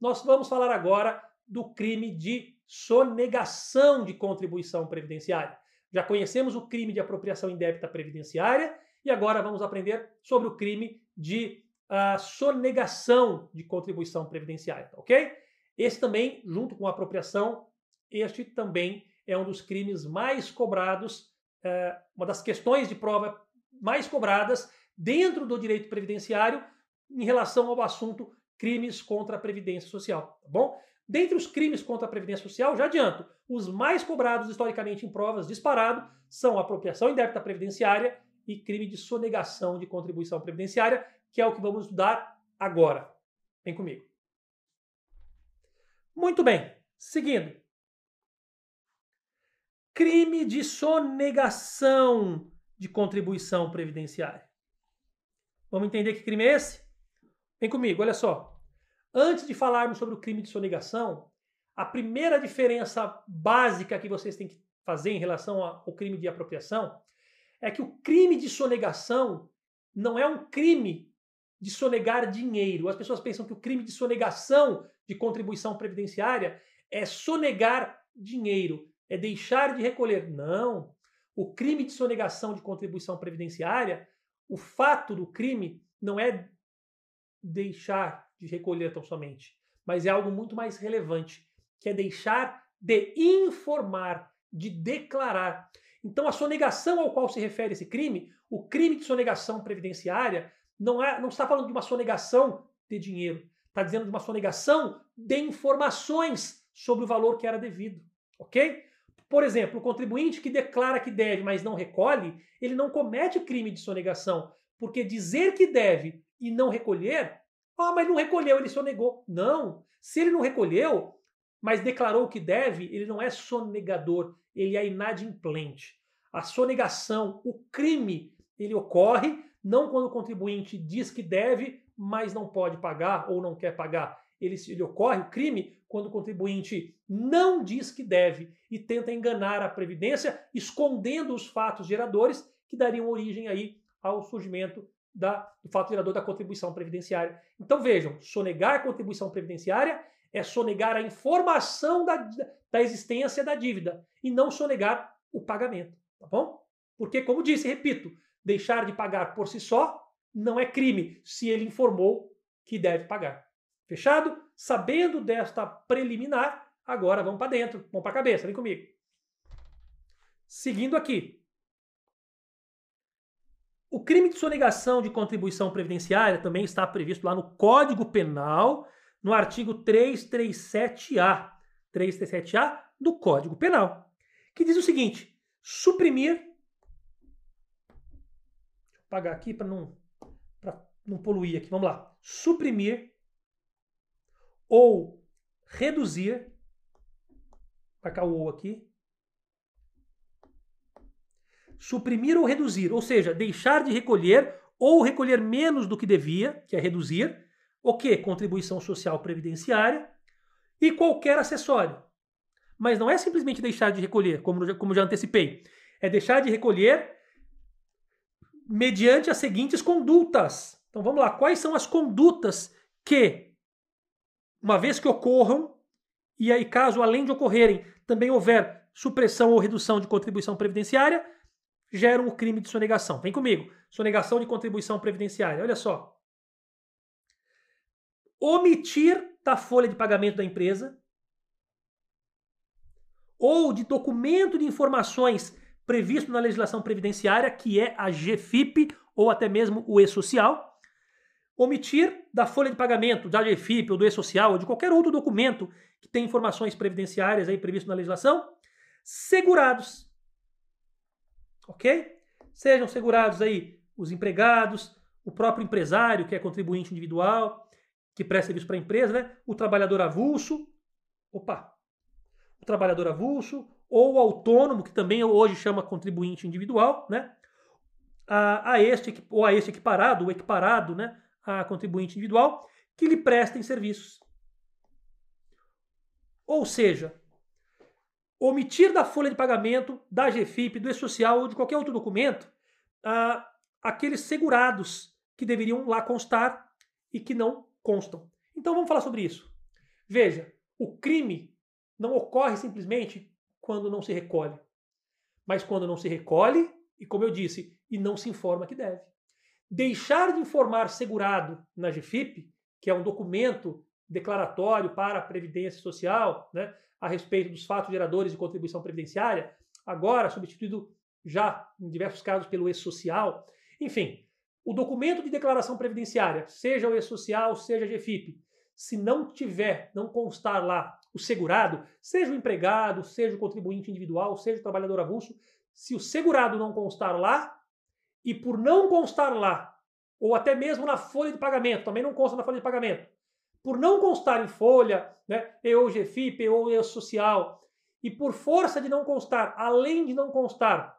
nós vamos falar agora do crime de sonegação de contribuição previdenciária. Já conhecemos o crime de apropriação indébita previdenciária e agora vamos aprender sobre o crime de uh, sonegação de contribuição previdenciária, ok? Esse também, junto com a apropriação, este também é um dos crimes mais cobrados, uh, uma das questões de prova mais cobradas dentro do direito previdenciário em relação ao assunto crimes contra a previdência social, tá bom? Dentre os crimes contra a previdência social, já adianto, os mais cobrados historicamente em provas disparado são apropriação indébita previdenciária e crime de sonegação de contribuição previdenciária, que é o que vamos estudar agora. Vem comigo. Muito bem, seguindo. Crime de sonegação de contribuição previdenciária. Vamos entender que crime é esse? Vem comigo, olha só. Antes de falarmos sobre o crime de sonegação, a primeira diferença básica que vocês têm que fazer em relação ao crime de apropriação é que o crime de sonegação não é um crime de sonegar dinheiro. As pessoas pensam que o crime de sonegação de contribuição previdenciária é sonegar dinheiro, é deixar de recolher. Não. O crime de sonegação de contribuição previdenciária, o fato do crime não é deixar de recolher tão somente, mas é algo muito mais relevante, que é deixar de informar, de declarar. Então, a sonegação ao qual se refere esse crime, o crime de sonegação previdenciária, não, é, não está falando de uma sonegação de dinheiro, está dizendo de uma sonegação de informações sobre o valor que era devido, ok? Por exemplo, o contribuinte que declara que deve, mas não recolhe, ele não comete crime de sonegação, porque dizer que deve e não recolher ah, mas não recolheu, ele sonegou. Não. Se ele não recolheu, mas declarou que deve, ele não é sonegador, ele é inadimplente. A sonegação, o crime, ele ocorre não quando o contribuinte diz que deve, mas não pode pagar ou não quer pagar. Ele, ele ocorre, o crime, quando o contribuinte não diz que deve e tenta enganar a Previdência, escondendo os fatos geradores que dariam origem aí ao surgimento da, do fato gerador da contribuição previdenciária. Então vejam, sonegar a contribuição previdenciária é sonegar a informação da, da existência da dívida e não sonegar o pagamento, tá bom? Porque, como disse, repito, deixar de pagar por si só não é crime se ele informou que deve pagar. Fechado? Sabendo desta preliminar, agora vamos para dentro, vamos para a cabeça, vem comigo. Seguindo aqui, o crime de sonegação de contribuição previdenciária também está previsto lá no Código Penal, no artigo 337-A. 337-A do Código Penal, que diz o seguinte: suprimir. Deixa eu apagar aqui para não, não poluir aqui. Vamos lá. Suprimir ou reduzir. Cá o O aqui suprimir ou reduzir, ou seja, deixar de recolher ou recolher menos do que devia, que é reduzir, o que? Contribuição social previdenciária e qualquer acessório. Mas não é simplesmente deixar de recolher, como, como já antecipei. É deixar de recolher mediante as seguintes condutas. Então vamos lá, quais são as condutas que, uma vez que ocorram, e aí caso além de ocorrerem também houver supressão ou redução de contribuição previdenciária, geram o crime de sonegação. Vem comigo. Sonegação de contribuição previdenciária. Olha só. Omitir da folha de pagamento da empresa ou de documento de informações previsto na legislação previdenciária, que é a GFIP ou até mesmo o E-Social, omitir da folha de pagamento da GFIP ou do E-Social ou de qualquer outro documento que tem informações previdenciárias aí previsto na legislação, segurados ok? Sejam segurados aí os empregados, o próprio empresário, que é contribuinte individual, que presta serviço para a empresa, né? o trabalhador avulso, opa, o trabalhador avulso, ou o autônomo, que também hoje chama contribuinte individual, né? A, a este, ou a este equiparado, ou equiparado, né? A contribuinte individual, que lhe prestem serviços. Ou seja, omitir da folha de pagamento, da GFIP, do E-Social ou de qualquer outro documento ah, aqueles segurados que deveriam lá constar e que não constam. Então vamos falar sobre isso. Veja, o crime não ocorre simplesmente quando não se recolhe, mas quando não se recolhe e, como eu disse, e não se informa que deve. Deixar de informar segurado na GFIP, que é um documento declaratório para a Previdência Social, né, a respeito dos fatos geradores de contribuição previdenciária, agora substituído já em diversos casos pelo E-Social. Enfim, o documento de declaração previdenciária, seja o E-Social, seja a GFIP, se não tiver, não constar lá o segurado, seja o empregado, seja o contribuinte individual, seja o trabalhador avulso, se o segurado não constar lá, e por não constar lá, ou até mesmo na folha de pagamento, também não consta na folha de pagamento, por não constar em folha, né, ou GFIP, ou E social, e por força de não constar, além de não constar,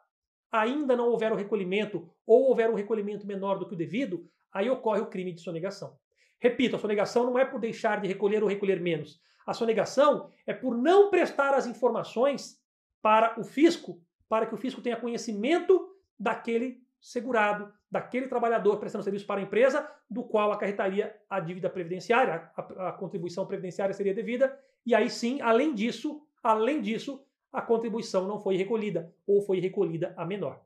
ainda não houver o recolhimento, ou houver um recolhimento menor do que o devido, aí ocorre o crime de sonegação. Repito, a sonegação não é por deixar de recolher ou recolher menos. A sonegação é por não prestar as informações para o fisco, para que o fisco tenha conhecimento daquele segurado, daquele trabalhador prestando serviço para a empresa, do qual acarretaria a dívida previdenciária, a, a contribuição previdenciária seria devida, e aí sim, além disso, além disso, a contribuição não foi recolhida ou foi recolhida a menor.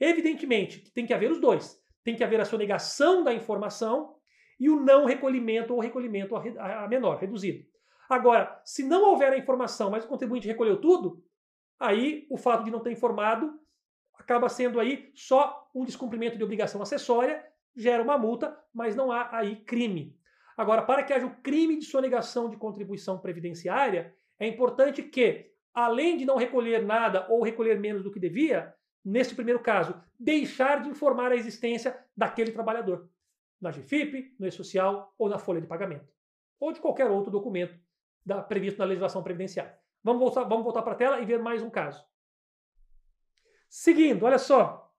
Evidentemente que tem que haver os dois. Tem que haver a sonegação da informação e o não recolhimento ou recolhimento a menor, reduzido. Agora, se não houver a informação, mas o contribuinte recolheu tudo, aí o fato de não ter informado acaba sendo aí só um descumprimento de obrigação acessória, gera uma multa, mas não há aí crime. Agora, para que haja o crime de sonegação de contribuição previdenciária, é importante que, além de não recolher nada ou recolher menos do que devia, neste primeiro caso, deixar de informar a existência daquele trabalhador na GFIP, no E-Social ou na folha de pagamento, ou de qualquer outro documento da, previsto na legislação previdenciária. Vamos voltar, vamos voltar para a tela e ver mais um caso. Seguindo, olha só.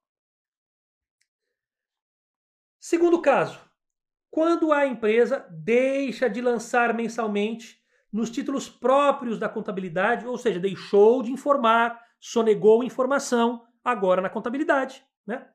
Segundo caso, quando a empresa deixa de lançar mensalmente nos títulos próprios da contabilidade, ou seja, deixou de informar, sonegou informação agora na contabilidade né,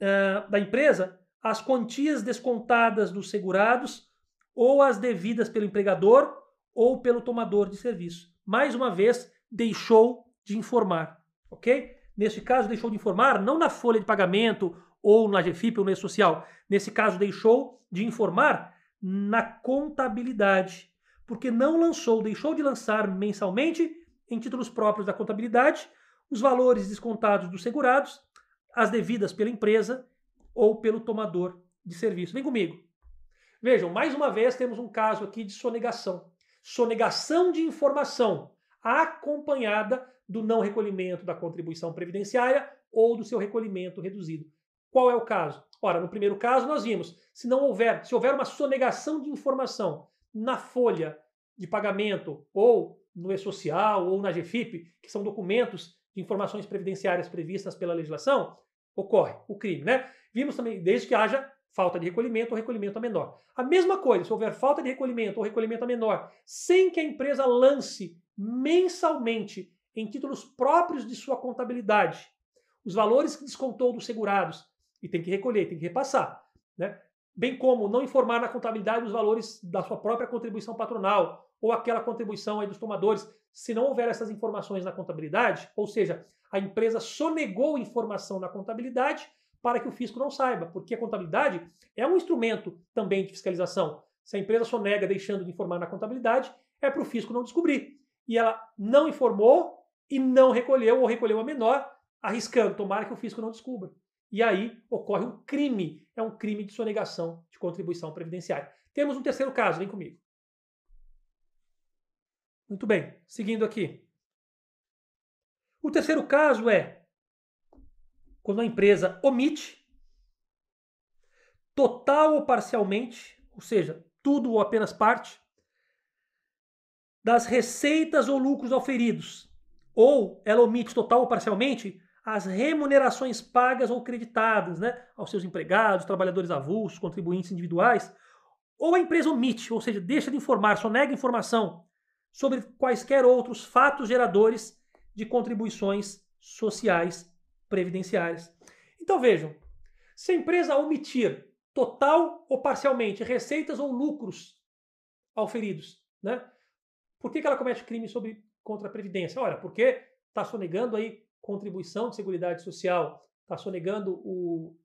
uh, da empresa, as quantias descontadas dos segurados ou as devidas pelo empregador ou pelo tomador de serviço. Mais uma vez, deixou de informar, ok? Neste caso, deixou de informar não na folha de pagamento ou na GFIP ou no E-Social. Nesse caso, deixou de informar na contabilidade, porque não lançou, deixou de lançar mensalmente em títulos próprios da contabilidade os valores descontados dos segurados, as devidas pela empresa ou pelo tomador de serviço. Vem comigo. Vejam, mais uma vez temos um caso aqui de sonegação. Sonegação de informação acompanhada do não recolhimento da contribuição previdenciária ou do seu recolhimento reduzido. Qual é o caso? Ora, no primeiro caso nós vimos, se não houver, se houver uma sonegação de informação na folha de pagamento ou no E-Social ou na GFIP, que são documentos de informações previdenciárias previstas pela legislação, ocorre o crime, né? Vimos também, desde que haja falta de recolhimento ou recolhimento a menor. A mesma coisa, se houver falta de recolhimento ou recolhimento a menor, sem que a empresa lance mensalmente em títulos próprios de sua contabilidade os valores que descontou dos segurados e tem que recolher, tem que repassar, né? Bem como não informar na contabilidade os valores da sua própria contribuição patronal ou aquela contribuição aí dos tomadores, se não houver essas informações na contabilidade, ou seja, a empresa sonegou informação na contabilidade, para que o fisco não saiba, porque a contabilidade é um instrumento também de fiscalização. Se a empresa sonega deixando de informar na contabilidade, é para o fisco não descobrir. E ela não informou e não recolheu ou recolheu a menor, arriscando, tomara que o fisco não descubra. E aí ocorre um crime, é um crime de sonegação de contribuição previdenciária. Temos um terceiro caso, vem comigo. Muito bem, seguindo aqui. O terceiro caso é quando a empresa omite, total ou parcialmente, ou seja, tudo ou apenas parte, das receitas ou lucros auferidos, ou ela omite total ou parcialmente as remunerações pagas ou creditadas né, aos seus empregados, trabalhadores avulsos, contribuintes individuais, ou a empresa omite, ou seja, deixa de informar, só nega informação sobre quaisquer outros fatos geradores de contribuições sociais previdenciárias. Então vejam, se a empresa omitir total ou parcialmente receitas ou lucros auferidos né? Por que, que ela comete crime sobre, contra a Previdência? Olha, porque está sonegando aí contribuição de Seguridade Social, está sonegando o,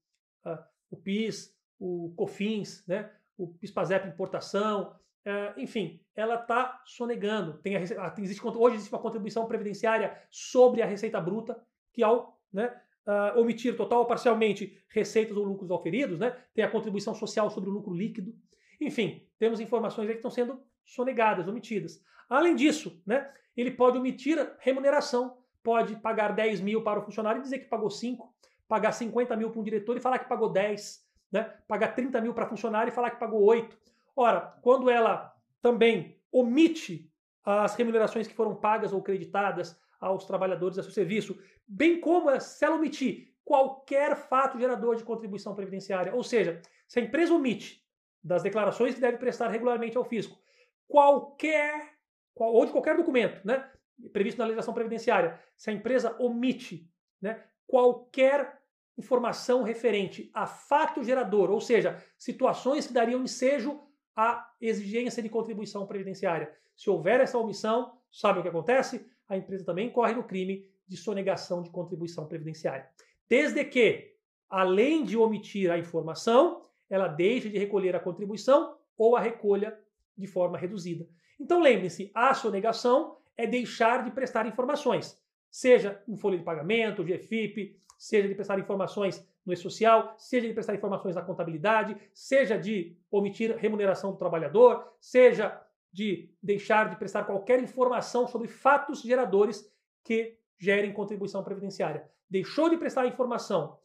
a, o PIS, o COFINS, né? o PIS-PASEP importação, é, enfim, ela está sonegando. Tem a, existe, hoje existe uma contribuição previdenciária sobre a receita bruta, que ao né, uh, omitir total ou parcialmente receitas ou lucros oferidos, né, tem a contribuição social sobre o lucro líquido. Enfim, temos informações que estão sendo sonegadas, omitidas. Além disso, né, ele pode omitir remuneração, pode pagar 10 mil para o funcionário e dizer que pagou 5, pagar 50 mil para um diretor e falar que pagou 10, né, pagar 30 mil para funcionário e falar que pagou 8. Ora, quando ela também omite as remunerações que foram pagas ou creditadas aos trabalhadores a seu serviço, bem como se ela omitir qualquer fato gerador de contribuição previdenciária, ou seja, se a empresa omite das declarações que deve prestar regularmente ao fisco, qualquer ou de qualquer documento, né, previsto na legislação previdenciária, se a empresa omite, né, qualquer informação referente a fato gerador, ou seja, situações que dariam ensejo à exigência de contribuição previdenciária. Se houver essa omissão, sabe o que acontece? A empresa também corre no crime de sonegação de contribuição previdenciária. Desde que, além de omitir a informação, ela deixe de recolher a contribuição ou a recolha de forma reduzida. Então lembre-se, a sonegação é deixar de prestar informações, seja em folha de pagamento, GFIP, seja de prestar informações no e-social, seja de prestar informações na contabilidade, seja de omitir remuneração do trabalhador, seja de deixar de prestar qualquer informação sobre fatos geradores que gerem contribuição previdenciária. Deixou de prestar informação,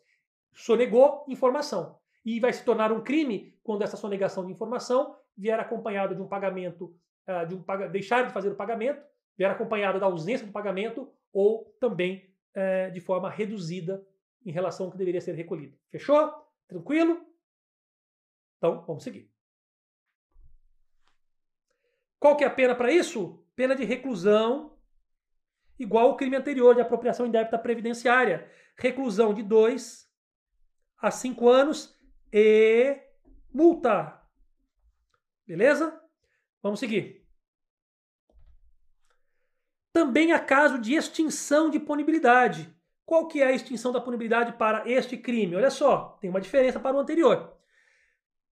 sonegou informação. E vai se tornar um crime quando essa sonegação de informação vier acompanhado de um pagamento, ah, de um deixar de fazer o pagamento, vier acompanhado da ausência do pagamento ou também eh, de forma reduzida em relação ao que deveria ser recolhido. Fechou? Tranquilo? Então, vamos seguir. Qual que é a pena para isso? Pena de reclusão, igual ao crime anterior de apropriação indébita previdenciária. Reclusão de 2 a 5 anos e multa. Beleza? Vamos seguir. Também há caso de extinção de punibilidade. Qual que é a extinção da punibilidade para este crime? Olha só, tem uma diferença para o anterior.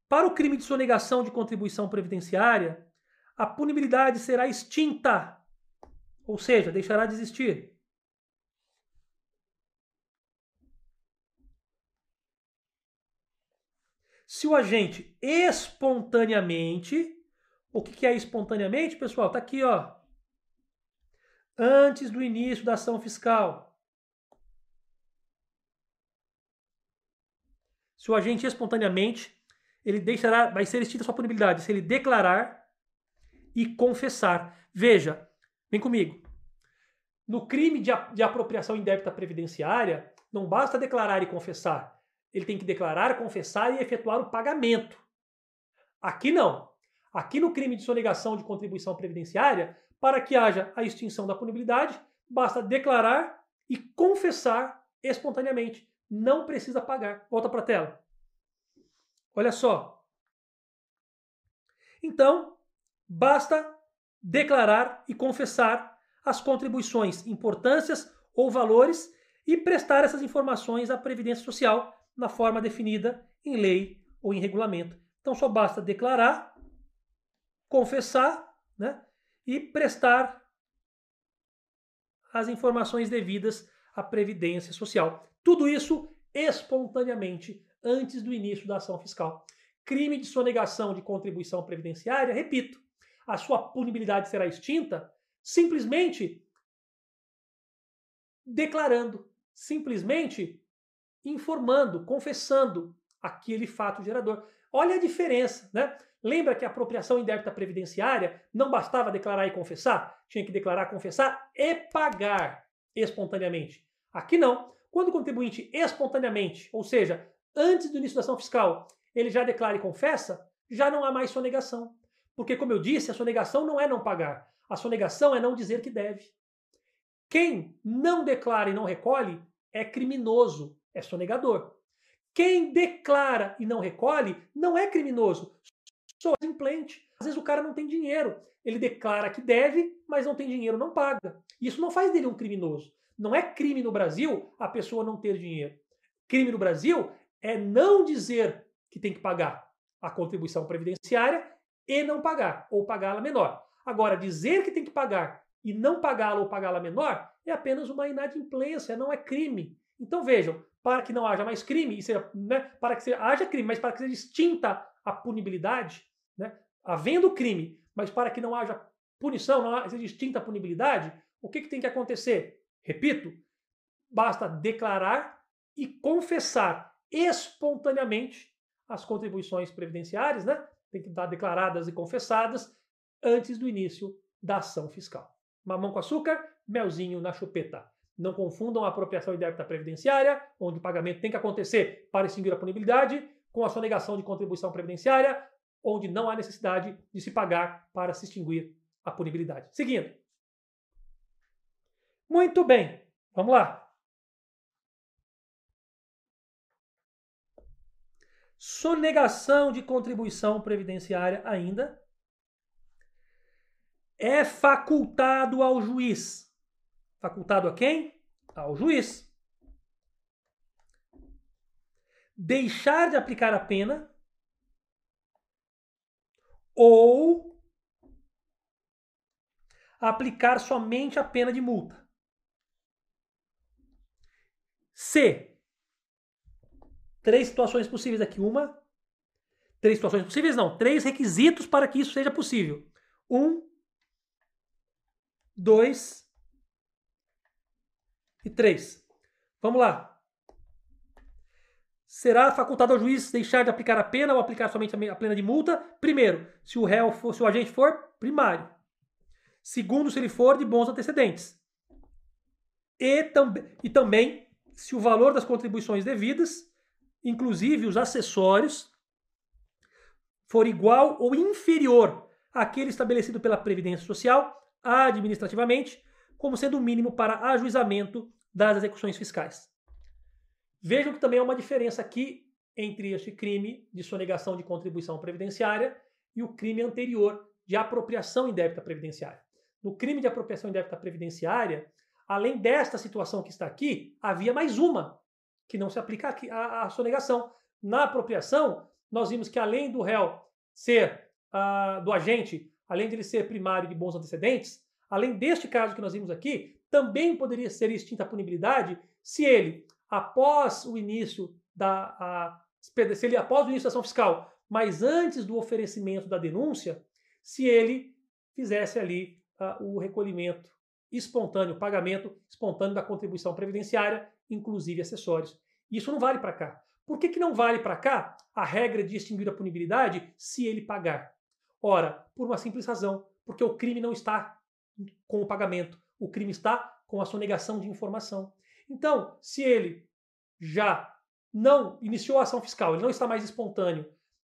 Para o crime de sonegação de contribuição previdenciária, a punibilidade será extinta, ou seja, deixará de existir. Se o agente espontaneamente, o que é espontaneamente, pessoal? Está aqui, ó. Antes do início da ação fiscal. Se o agente espontaneamente, ele deixará, vai ser extinta sua punibilidade se ele declarar e confessar. Veja, vem comigo. No crime de, de apropriação indébita previdenciária, não basta declarar e confessar. Ele tem que declarar, confessar e efetuar o pagamento. Aqui não. Aqui no crime de sonegação de contribuição previdenciária, para que haja a extinção da punibilidade, basta declarar e confessar espontaneamente não precisa pagar. Volta para a tela. Olha só. Então, basta declarar e confessar as contribuições, importâncias ou valores e prestar essas informações à Previdência Social na forma definida em lei ou em regulamento. Então, só basta declarar, confessar né, e prestar as informações devidas à Previdência Social. Tudo isso espontaneamente antes do início da ação fiscal. Crime de sonegação de contribuição previdenciária, repito, a sua punibilidade será extinta simplesmente declarando, simplesmente informando, confessando aquele fato gerador. Olha a diferença, né? Lembra que a apropriação indébita previdenciária não bastava declarar e confessar? Tinha que declarar, confessar e pagar espontaneamente. Aqui não. Quando o contribuinte espontaneamente, ou seja, antes do início da ação fiscal, ele já declara e confessa, já não há mais sonegação. Porque, como eu disse, a sonegação não é não pagar. A sonegação é não dizer que deve. Quem não declara e não recolhe é criminoso, é sonegador. Quem declara e não recolhe não é criminoso, pessoa implente. Às vezes o cara não tem dinheiro. Ele declara que deve, mas não tem dinheiro, não paga. Isso não faz dele um criminoso. Não é crime no Brasil a pessoa não ter dinheiro. Crime no Brasil é não dizer que tem que pagar a contribuição previdenciária e não pagar, ou pagá-la menor. Agora, dizer que tem que pagar e não pagá-la ou pagá-la menor é apenas uma inadimplência, não é crime. Então vejam, para que não haja mais crime, seja, né, para que haja crime, mas para que seja extinta a punibilidade, né, havendo crime, mas para que não haja punição, não seja extinta a punibilidade, o que, que tem que acontecer? Repito, basta declarar e confessar espontaneamente as contribuições previdenciárias, né? Tem que estar declaradas e confessadas antes do início da ação fiscal. Mamão com açúcar, melzinho na chupeta. Não confundam a apropriação indébita previdenciária, onde o pagamento tem que acontecer para extinguir a punibilidade, com a sonegação de contribuição previdenciária, onde não há necessidade de se pagar para se extinguir a punibilidade. Seguindo. Muito bem, vamos lá. Sonegação de contribuição previdenciária ainda é facultado ao juiz. Facultado a quem? Ao juiz. Deixar de aplicar a pena ou aplicar somente a pena de multa. Se três situações possíveis aqui. Uma, três situações possíveis, não, três requisitos para que isso seja possível. Um, dois e três. Vamos lá. Será facultado ao juiz deixar de aplicar a pena ou aplicar somente a pena de multa? Primeiro, se o réu for, se o agente for primário. Segundo, se ele for de bons antecedentes. E, tam e também se o valor das contribuições devidas inclusive os acessórios, for igual ou inferior àquele estabelecido pela Previdência Social administrativamente, como sendo o mínimo para ajuizamento das execuções fiscais. Vejam que também há uma diferença aqui entre este crime de sonegação de contribuição previdenciária e o crime anterior de apropriação indébita previdenciária. No crime de apropriação indébita previdenciária, além desta situação que está aqui, havia mais uma, que não se aplica aqui à, sonegação. Na apropriação, nós vimos que além do réu ser uh, do agente, além de ele ser primário de bons antecedentes, além deste caso que nós vimos aqui, também poderia ser extinta a punibilidade se ele, após o início da a, se ele após o início da ação fiscal, mas antes do oferecimento da denúncia, se ele fizesse ali uh, o recolhimento espontâneo, pagamento espontâneo da contribuição previdenciária, inclusive acessórios. Isso não vale para cá. Por que, que não vale para cá a regra de extinguir a punibilidade se ele pagar? Ora, por uma simples razão, porque o crime não está com o pagamento, o crime está com a sonegação de informação. Então, se ele já não iniciou a ação fiscal, ele não está mais espontâneo,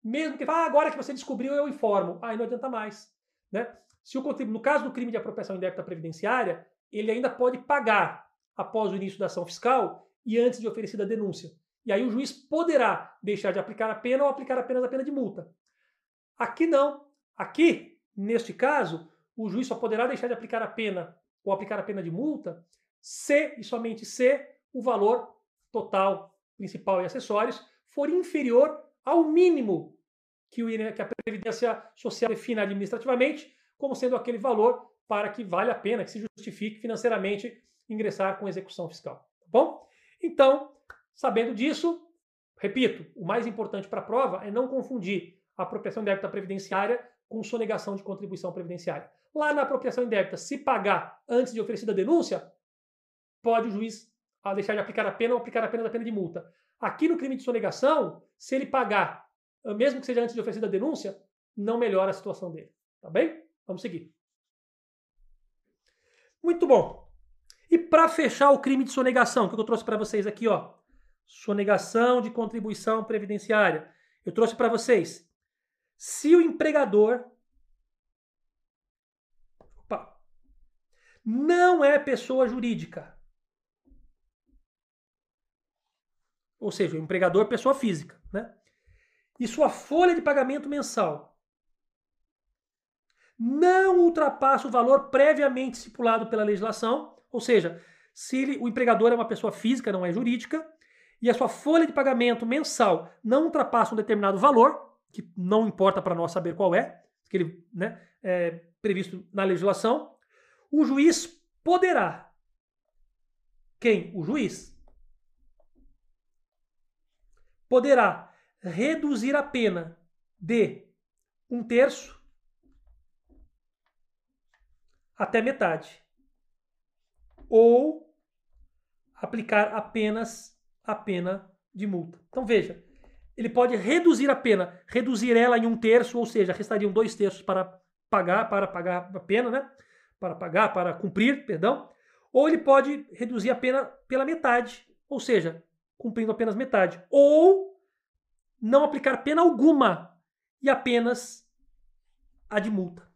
mesmo que ah, agora que você descobriu, eu informo, aí não adianta mais. Né? Se o no caso do crime de apropriação indébita previdenciária, ele ainda pode pagar após o início da ação fiscal e antes de oferecida a denúncia. E aí o juiz poderá deixar de aplicar a pena ou aplicar apenas a pena de multa. Aqui não. Aqui, neste caso, o juiz só poderá deixar de aplicar a pena ou aplicar a pena de multa se e somente se o valor total, principal e acessórios for inferior ao mínimo que, a Previdência Social defina administrativamente como sendo aquele valor para que vale a pena, que se justifique financeiramente ingressar com execução fiscal. Tá bom? Então, sabendo disso, repito, o mais importante para a prova é não confundir a apropriação indébita previdenciária com sonegação de contribuição previdenciária. Lá na apropriação indébita, se pagar antes de oferecida a denúncia, pode o juiz ah, deixar de aplicar a pena ou aplicar a pena de multa. Aqui no crime de sonegação, se ele pagar, ah, mesmo que seja antes de oferecida a denúncia, não melhora a situação dele. Tá bem? Vamos seguir. Muito bom. E para fechar o crime de sonegação, que eu trouxe para vocês aqui, ó, sonegação de contribuição previdenciária. Eu trouxe para vocês. Se o empregador opa, não é pessoa jurídica, ou seja, o empregador é pessoa física, né? E sua folha de pagamento mensal não ultrapassa o valor previamente estipulado pela legislação, ou seja, se ele, o empregador é uma pessoa física, não é jurídica, e a sua folha de pagamento mensal não ultrapassa um determinado valor, que não importa para nós saber qual é, que ele né, é previsto na legislação, o juiz poderá. Quem? O juiz. Poderá reduzir a pena de um terço até metade. Ou aplicar apenas a pena de multa. Então veja, ele pode reduzir a pena, reduzir ela em um terço, ou seja, restariam dois terços para pagar, para pagar a pena, né? Para pagar, para cumprir, perdão. Ou ele pode reduzir a pena pela metade, ou seja, cumprindo apenas metade. Ou não aplicar pena alguma e apenas a de multa.